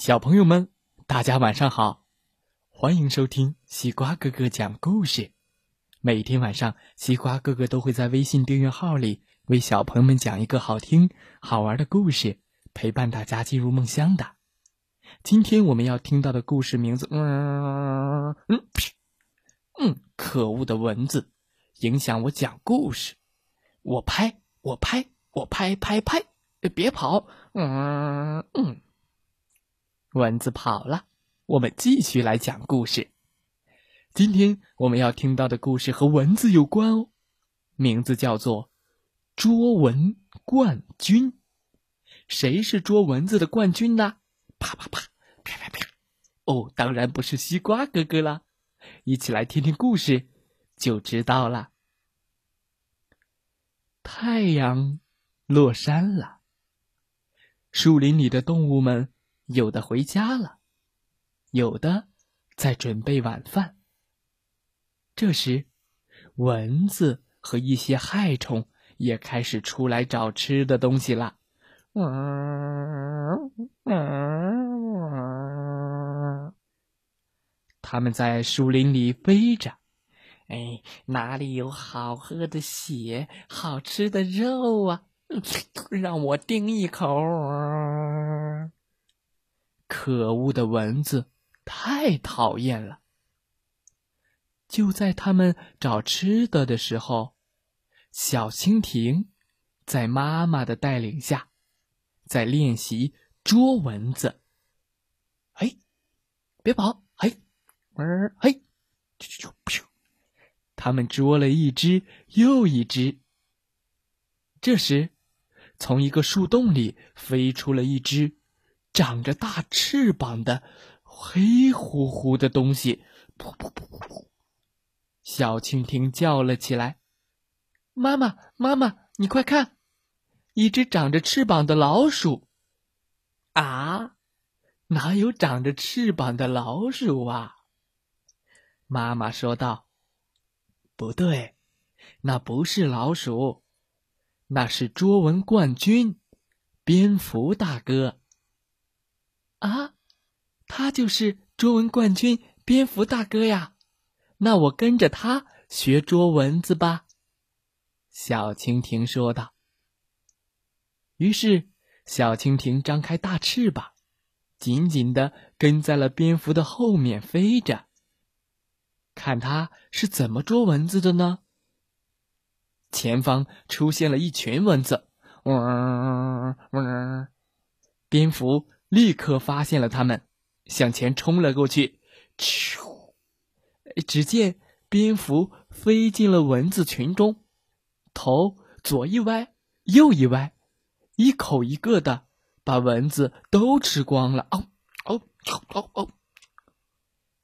小朋友们，大家晚上好，欢迎收听西瓜哥哥讲故事。每天晚上，西瓜哥哥都会在微信订阅号里为小朋友们讲一个好听、好玩的故事，陪伴大家进入梦乡的。今天我们要听到的故事名字，嗯嗯嗯，可恶的蚊子影响我讲故事，我拍，我拍，我拍拍拍，别跑，嗯嗯。蚊子跑了，我们继续来讲故事。今天我们要听到的故事和蚊子有关哦，名字叫做《捉蚊冠军》。谁是捉蚊子的冠军呢？啪啪啪，啪啪啪！哦，当然不是西瓜哥哥啦！一起来听听故事就知道了。太阳落山了，树林里的动物们。有的回家了，有的在准备晚饭。这时，蚊子和一些害虫也开始出来找吃的东西了。他们在树林里飞着，哎，哪里有好喝的血、好吃的肉啊？让我叮一口。可恶的蚊子，太讨厌了！就在他们找吃的的时候，小蜻蜓在妈妈的带领下，在练习捉蚊子。哎，别跑！嘿，儿嘿，咻咻咻！他们捉了一只又一只。这时，从一个树洞里飞出了一只。长着大翅膀的黑乎乎的东西，噗噗噗噗噗！小蜻蜓叫了起来：“妈妈，妈妈，你快看，一只长着翅膀的老鼠！”啊，哪有长着翅膀的老鼠啊？妈妈说道：“不对，那不是老鼠，那是捉蚊冠军，蝙蝠大哥。”啊，他就是捉蚊冠军蝙蝠大哥呀！那我跟着他学捉蚊子吧。”小蜻蜓说道。于是，小蜻蜓张开大翅膀，紧紧的跟在了蝙蝠的后面飞着。看他是怎么捉蚊子的呢？前方出现了一群蚊子，嗡嗡，蝙蝠。立刻发现了他们，向前冲了过去。咻！只见蝙蝠飞进了蚊子群中，头左一歪，右一歪，一口一个的把蚊子都吃光了。哦哦哦哦！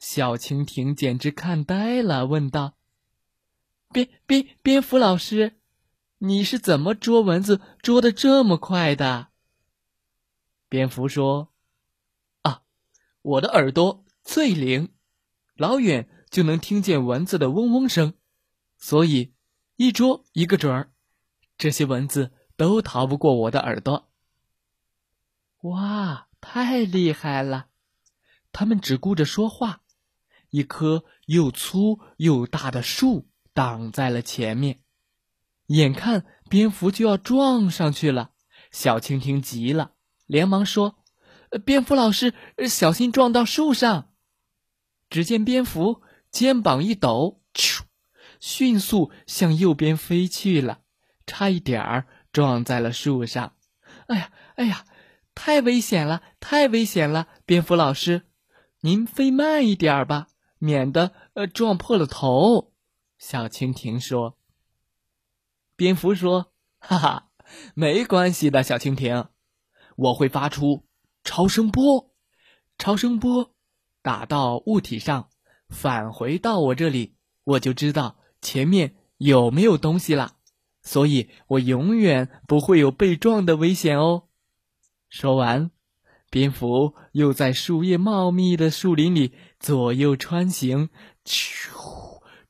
小蜻蜓简直看呆了，问道：“蝙蝙蝙蝠老师，你是怎么捉蚊子捉的这么快的？”蝙蝠说：“啊，我的耳朵最灵，老远就能听见蚊子的嗡嗡声，所以一捉一个准儿。这些蚊子都逃不过我的耳朵。”哇，太厉害了！他们只顾着说话，一棵又粗又大的树挡在了前面，眼看蝙蝠就要撞上去了，小蜻蜓急了。连忙说：“蝙蝠老师，小心撞到树上。”只见蝙蝠肩膀一抖，咻，迅速向右边飞去了，差一点儿撞在了树上。哎呀，哎呀，太危险了，太危险了！蝙蝠老师，您飞慢一点吧，免得呃撞破了头。小蜻蜓说。蝙蝠说：“哈哈，没关系的，小蜻蜓。”我会发出超声波，超声波打到物体上，返回到我这里，我就知道前面有没有东西了，所以我永远不会有被撞的危险哦。说完，蝙蝠又在树叶茂密的树林里左右穿行，咻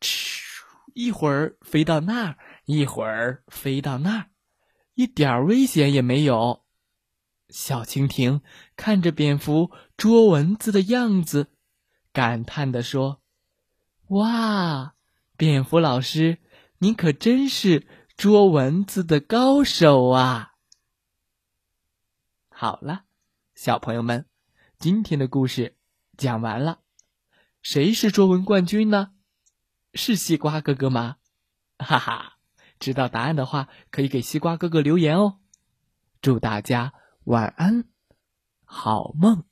咻，一会儿飞到那儿，一会儿飞到那儿，一点危险也没有。小蜻蜓看着蝙蝠捉蚊子的样子，感叹地说：“哇，蝙蝠老师，您可真是捉蚊子的高手啊！”好了，小朋友们，今天的故事讲完了。谁是捉蚊冠军呢？是西瓜哥哥吗？哈哈，知道答案的话，可以给西瓜哥哥留言哦。祝大家！晚安，好梦。